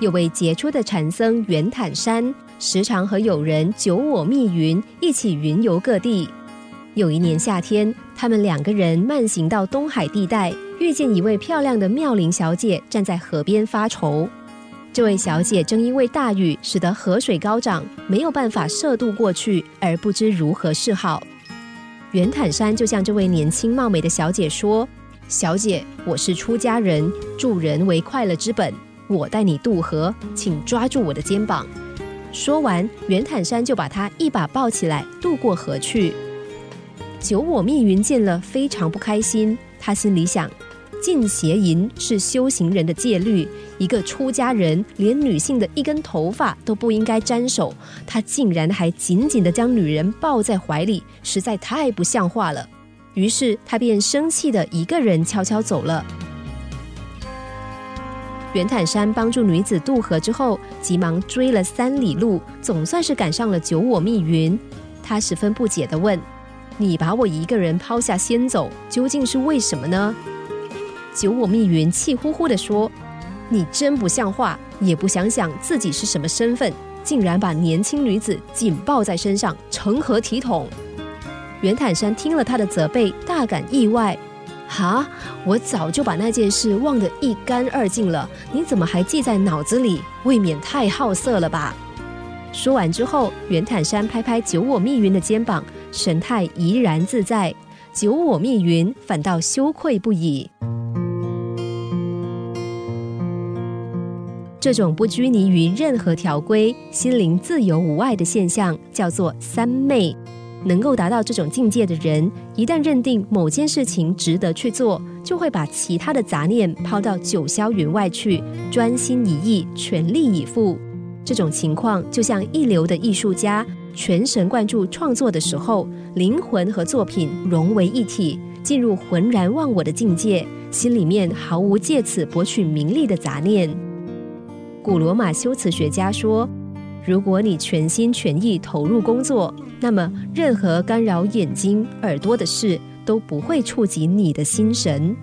有位杰出的禅僧圆坦山，时常和友人九我密云一起云游各地。有一年夏天，他们两个人慢行到东海地带，遇见一位漂亮的妙龄小姐站在河边发愁。这位小姐正因为大雨使得河水高涨，没有办法涉渡过去，而不知如何是好。圆坦山就向这位年轻貌美的小姐说：“小姐，我是出家人，助人为快乐之本。”我带你渡河，请抓住我的肩膀。说完，袁坦山就把他一把抱起来，渡过河去。九我密云见了，非常不开心。他心里想：禁邪淫是修行人的戒律，一个出家人连女性的一根头发都不应该沾手，他竟然还紧紧的将女人抱在怀里，实在太不像话了。于是他便生气的一个人悄悄走了。袁坦山帮助女子渡河之后，急忙追了三里路，总算是赶上了九我密云。他十分不解地问：“你把我一个人抛下先走，究竟是为什么呢？”九我密云气呼呼地说：“你真不像话，也不想想自己是什么身份，竟然把年轻女子紧抱在身上，成何体统？”袁坦山听了他的责备，大感意外。哈！我早就把那件事忘得一干二净了，你怎么还记在脑子里？未免太好色了吧！说完之后，袁坦山拍拍九我密云的肩膀，神态怡然自在。九我密云反倒羞愧不已。这种不拘泥于任何条规、心灵自由无碍的现象，叫做三昧。能够达到这种境界的人，一旦认定某件事情值得去做，就会把其他的杂念抛到九霄云外去，专心一意，全力以赴。这种情况就像一流的艺术家全神贯注创作的时候，灵魂和作品融为一体，进入浑然忘我的境界，心里面毫无借此博取名利的杂念。古罗马修辞学家说。如果你全心全意投入工作，那么任何干扰眼睛、耳朵的事都不会触及你的心神。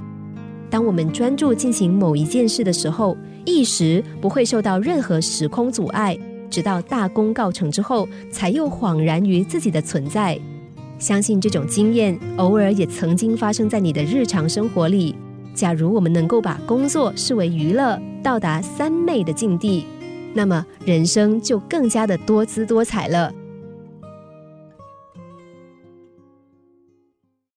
当我们专注进行某一件事的时候，一时不会受到任何时空阻碍，直到大功告成之后，才又恍然于自己的存在。相信这种经验，偶尔也曾经发生在你的日常生活里。假如我们能够把工作视为娱乐，到达三昧的境地。那么人生就更加的多姿多彩了。